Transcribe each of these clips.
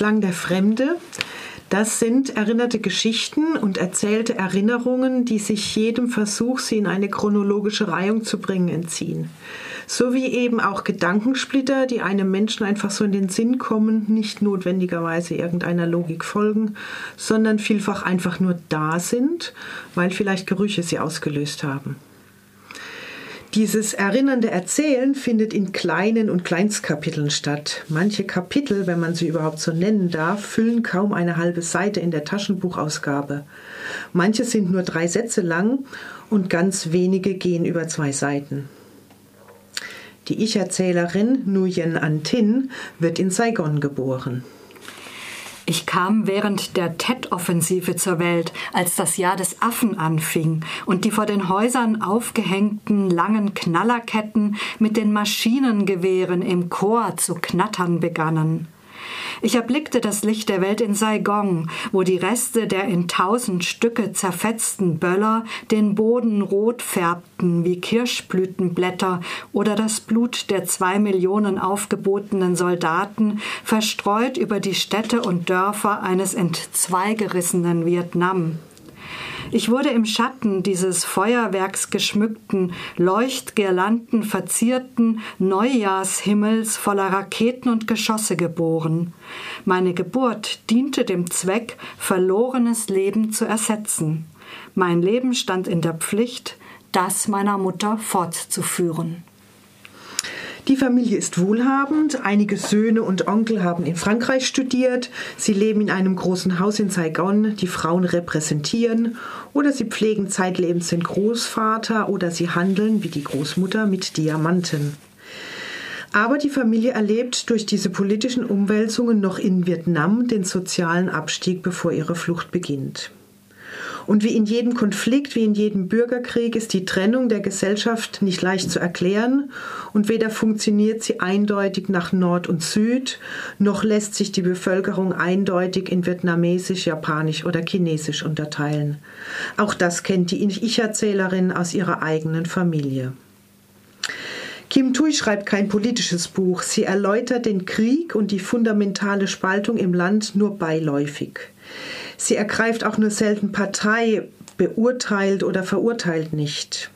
Klang der Fremde. Das sind erinnerte Geschichten und erzählte Erinnerungen, die sich jedem Versuch, sie in eine chronologische Reihung zu bringen, entziehen. So wie eben auch Gedankensplitter, die einem Menschen einfach so in den Sinn kommen, nicht notwendigerweise irgendeiner Logik folgen, sondern vielfach einfach nur da sind, weil vielleicht Gerüche sie ausgelöst haben. Dieses erinnernde Erzählen findet in kleinen und Kleinstkapiteln statt. Manche Kapitel, wenn man sie überhaupt so nennen darf, füllen kaum eine halbe Seite in der Taschenbuchausgabe. Manche sind nur drei Sätze lang und ganz wenige gehen über zwei Seiten. Die Ich-Erzählerin Nguyen An Tin wird in Saigon geboren. Ich kam während der Tet-Offensive zur Welt, als das Jahr des Affen anfing und die vor den Häusern aufgehängten langen Knallerketten mit den Maschinengewehren im Chor zu knattern begannen. Ich erblickte das Licht der Welt in Saigon, wo die Reste der in tausend Stücke zerfetzten Böller den Boden rot färbten wie Kirschblütenblätter oder das Blut der zwei Millionen aufgebotenen Soldaten verstreut über die Städte und Dörfer eines entzweigerissenen Vietnam. Ich wurde im Schatten dieses feuerwerksgeschmückten, Leuchtgirlanden verzierten Neujahrshimmels voller Raketen und Geschosse geboren. Meine Geburt diente dem Zweck, verlorenes Leben zu ersetzen. Mein Leben stand in der Pflicht, das meiner Mutter fortzuführen. Die Familie ist wohlhabend. Einige Söhne und Onkel haben in Frankreich studiert. Sie leben in einem großen Haus in Saigon. Die Frauen repräsentieren oder sie pflegen zeitlebens den Großvater oder sie handeln wie die Großmutter mit Diamanten. Aber die Familie erlebt durch diese politischen Umwälzungen noch in Vietnam den sozialen Abstieg, bevor ihre Flucht beginnt. Und wie in jedem Konflikt, wie in jedem Bürgerkrieg ist die Trennung der Gesellschaft nicht leicht zu erklären und weder funktioniert sie eindeutig nach Nord und Süd, noch lässt sich die Bevölkerung eindeutig in Vietnamesisch, Japanisch oder Chinesisch unterteilen. Auch das kennt die Ich-Erzählerin aus ihrer eigenen Familie. Kim Tui schreibt kein politisches Buch. Sie erläutert den Krieg und die fundamentale Spaltung im Land nur beiläufig. Sie ergreift auch nur selten Partei, beurteilt oder verurteilt nicht.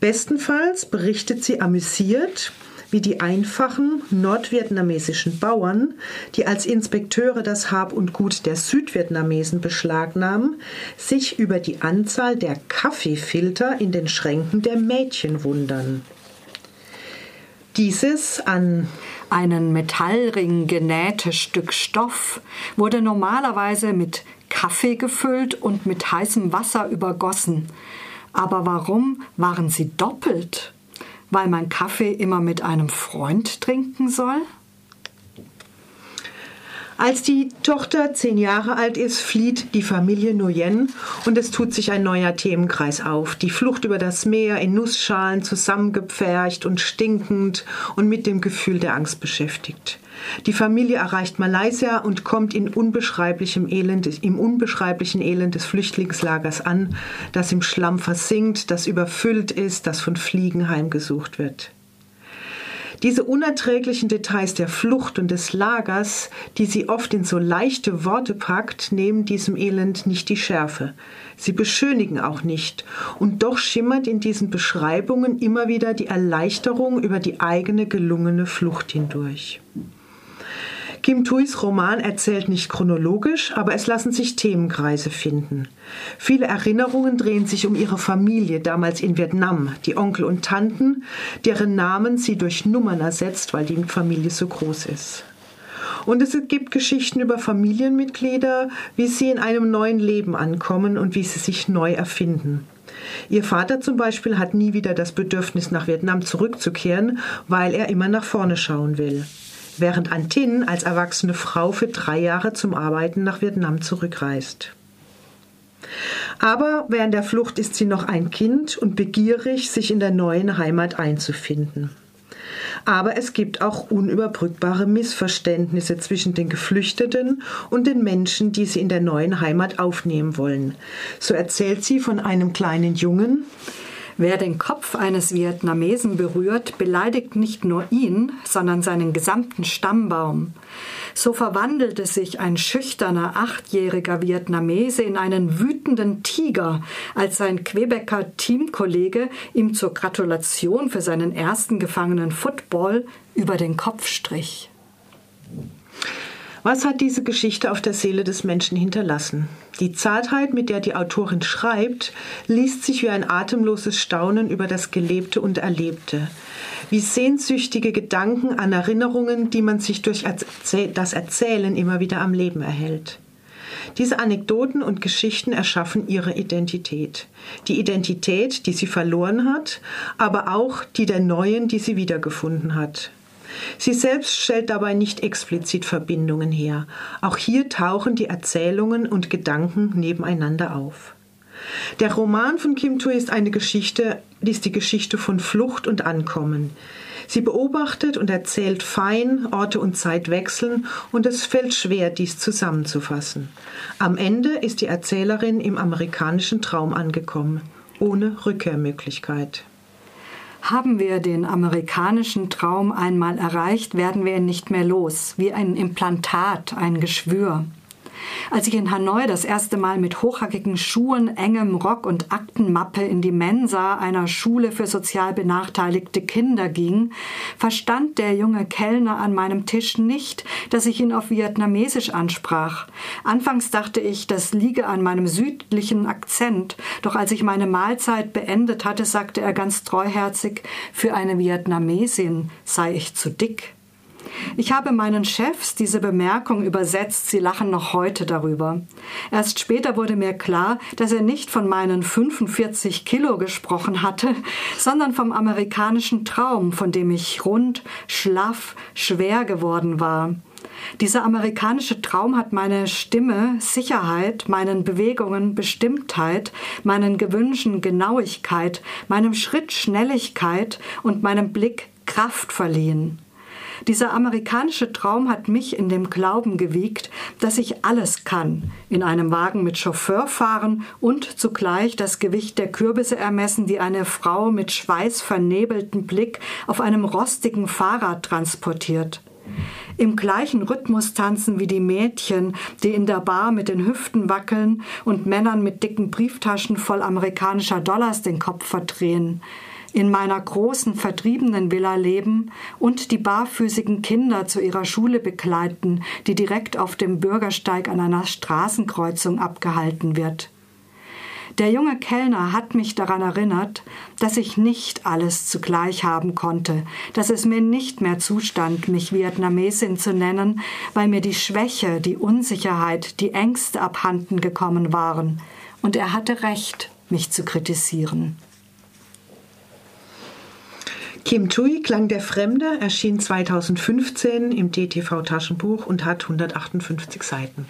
Bestenfalls berichtet sie amüsiert, wie die einfachen nordvietnamesischen Bauern, die als Inspekteure das Hab und Gut der Südvietnamesen beschlagnahmen, sich über die Anzahl der Kaffeefilter in den Schränken der Mädchen wundern. Dieses an einen Metallring genähte Stück Stoff wurde normalerweise mit Kaffee gefüllt und mit heißem Wasser übergossen. Aber warum waren sie doppelt? Weil man Kaffee immer mit einem Freund trinken soll? Als die Tochter zehn Jahre alt ist, flieht die Familie Nguyen und es tut sich ein neuer Themenkreis auf. Die Flucht über das Meer in Nussschalen zusammengepfercht und stinkend und mit dem Gefühl der Angst beschäftigt. Die Familie erreicht Malaysia und kommt in unbeschreiblichem Elend, im unbeschreiblichen Elend des Flüchtlingslagers an, das im Schlamm versinkt, das überfüllt ist, das von Fliegen heimgesucht wird. Diese unerträglichen Details der Flucht und des Lagers, die sie oft in so leichte Worte packt, nehmen diesem Elend nicht die Schärfe. Sie beschönigen auch nicht. Und doch schimmert in diesen Beschreibungen immer wieder die Erleichterung über die eigene gelungene Flucht hindurch. Kim Thuys Roman erzählt nicht chronologisch, aber es lassen sich Themenkreise finden. Viele Erinnerungen drehen sich um ihre Familie damals in Vietnam, die Onkel und Tanten, deren Namen sie durch Nummern ersetzt, weil die Familie so groß ist. Und es gibt Geschichten über Familienmitglieder, wie sie in einem neuen Leben ankommen und wie sie sich neu erfinden. Ihr Vater zum Beispiel hat nie wieder das Bedürfnis, nach Vietnam zurückzukehren, weil er immer nach vorne schauen will während Antin als erwachsene Frau für drei Jahre zum Arbeiten nach Vietnam zurückreist. Aber während der Flucht ist sie noch ein Kind und begierig, sich in der neuen Heimat einzufinden. Aber es gibt auch unüberbrückbare Missverständnisse zwischen den Geflüchteten und den Menschen, die sie in der neuen Heimat aufnehmen wollen. So erzählt sie von einem kleinen Jungen, Wer den Kopf eines Vietnamesen berührt, beleidigt nicht nur ihn, sondern seinen gesamten Stammbaum. So verwandelte sich ein schüchterner achtjähriger Vietnamese in einen wütenden Tiger, als sein Quebecer Teamkollege ihm zur Gratulation für seinen ersten gefangenen Football über den Kopf strich. Was hat diese Geschichte auf der Seele des Menschen hinterlassen? Die Zartheit, mit der die Autorin schreibt, liest sich wie ein atemloses Staunen über das Gelebte und Erlebte, wie sehnsüchtige Gedanken an Erinnerungen, die man sich durch das Erzählen immer wieder am Leben erhält. Diese Anekdoten und Geschichten erschaffen ihre Identität. Die Identität, die sie verloren hat, aber auch die der neuen, die sie wiedergefunden hat. Sie selbst stellt dabei nicht explizit Verbindungen her. Auch hier tauchen die Erzählungen und Gedanken nebeneinander auf. Der Roman von Kim Tui ist eine Geschichte, die ist die Geschichte von Flucht und Ankommen. Sie beobachtet und erzählt fein, Orte und Zeit wechseln und es fällt schwer, dies zusammenzufassen. Am Ende ist die Erzählerin im amerikanischen Traum angekommen, ohne Rückkehrmöglichkeit. Haben wir den amerikanischen Traum einmal erreicht, werden wir ihn nicht mehr los, wie ein Implantat, ein Geschwür. Als ich in Hanoi das erste Mal mit hochhackigen Schuhen, engem Rock und Aktenmappe in die Mensa einer Schule für sozial benachteiligte Kinder ging, verstand der junge Kellner an meinem Tisch nicht, dass ich ihn auf Vietnamesisch ansprach. Anfangs dachte ich, das liege an meinem südlichen Akzent, doch als ich meine Mahlzeit beendet hatte, sagte er ganz treuherzig, für eine Vietnamesin sei ich zu dick. Ich habe meinen Chefs diese Bemerkung übersetzt, sie lachen noch heute darüber. Erst später wurde mir klar, dass er nicht von meinen 45 Kilo gesprochen hatte, sondern vom amerikanischen Traum, von dem ich rund, schlaff, schwer geworden war. Dieser amerikanische Traum hat meine Stimme Sicherheit, meinen Bewegungen Bestimmtheit, meinen Gewünschen Genauigkeit, meinem Schritt Schnelligkeit und meinem Blick Kraft verliehen. Dieser amerikanische Traum hat mich in dem Glauben gewiegt, dass ich alles kann, in einem Wagen mit Chauffeur fahren und zugleich das Gewicht der Kürbisse ermessen, die eine Frau mit schweißvernebeltem Blick auf einem rostigen Fahrrad transportiert. Im gleichen Rhythmus tanzen wie die Mädchen, die in der Bar mit den Hüften wackeln und Männern mit dicken Brieftaschen voll amerikanischer Dollars den Kopf verdrehen in meiner großen vertriebenen Villa leben und die barfüßigen Kinder zu ihrer Schule begleiten, die direkt auf dem Bürgersteig an einer Straßenkreuzung abgehalten wird. Der junge Kellner hat mich daran erinnert, dass ich nicht alles zugleich haben konnte, dass es mir nicht mehr zustand, mich Vietnamesin zu nennen, weil mir die Schwäche, die Unsicherheit, die Ängste abhanden gekommen waren. Und er hatte recht, mich zu kritisieren. Kim Tui, Klang der Fremde, erschien 2015 im DTV Taschenbuch und hat 158 Seiten.